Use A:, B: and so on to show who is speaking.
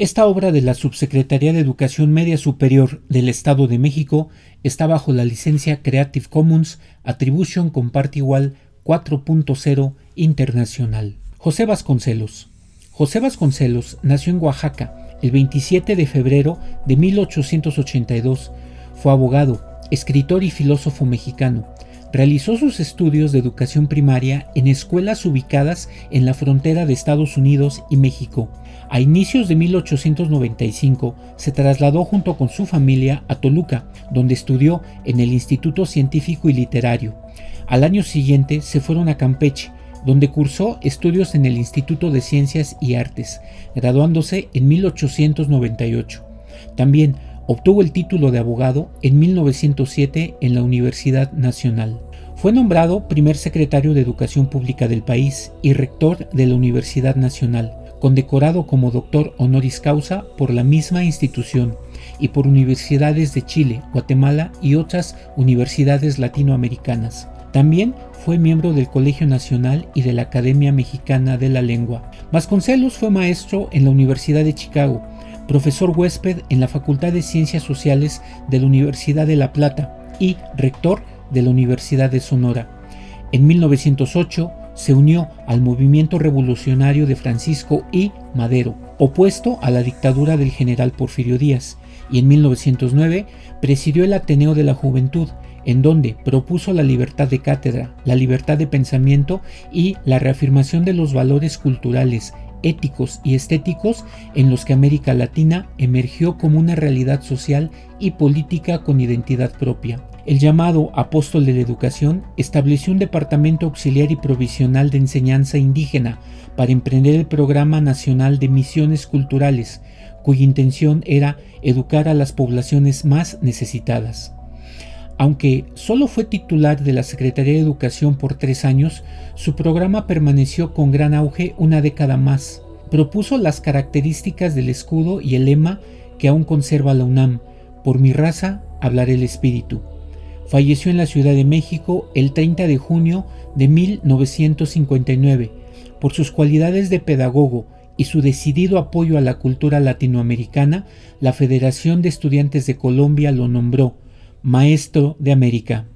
A: Esta obra de la Subsecretaría de Educación Media Superior del Estado de México está bajo la licencia Creative Commons Attribution Comparte Igual 4.0 Internacional. José Vasconcelos. José Vasconcelos nació en Oaxaca el 27 de febrero de 1882. Fue abogado, escritor y filósofo mexicano. Realizó sus estudios de educación primaria en escuelas ubicadas en la frontera de Estados Unidos y México. A inicios de 1895 se trasladó junto con su familia a Toluca, donde estudió en el Instituto Científico y Literario. Al año siguiente se fueron a Campeche, donde cursó estudios en el Instituto de Ciencias y Artes, graduándose en 1898. También Obtuvo el título de abogado en 1907 en la Universidad Nacional. Fue nombrado primer secretario de Educación Pública del país y rector de la Universidad Nacional, condecorado como doctor honoris causa por la misma institución y por universidades de Chile, Guatemala y otras universidades latinoamericanas. También fue miembro del Colegio Nacional y de la Academia Mexicana de la Lengua. Vasconcelos fue maestro en la Universidad de Chicago profesor huésped en la Facultad de Ciencias Sociales de la Universidad de La Plata y rector de la Universidad de Sonora. En 1908 se unió al movimiento revolucionario de Francisco I. Madero, opuesto a la dictadura del general Porfirio Díaz, y en 1909 presidió el Ateneo de la Juventud, en donde propuso la libertad de cátedra, la libertad de pensamiento y la reafirmación de los valores culturales, éticos y estéticos en los que América Latina emergió como una realidad social y política con identidad propia. El llamado Apóstol de la Educación estableció un departamento auxiliar y provisional de enseñanza indígena para emprender el Programa Nacional de Misiones Culturales, cuya intención era educar a las poblaciones más necesitadas. Aunque solo fue titular de la Secretaría de Educación por tres años, su programa permaneció con gran auge una década más. Propuso las características del escudo y el lema que aún conserva la UNAM, por mi raza hablaré el espíritu. Falleció en la Ciudad de México el 30 de junio de 1959. Por sus cualidades de pedagogo y su decidido apoyo a la cultura latinoamericana, la Federación de Estudiantes de Colombia lo nombró Maestro de América.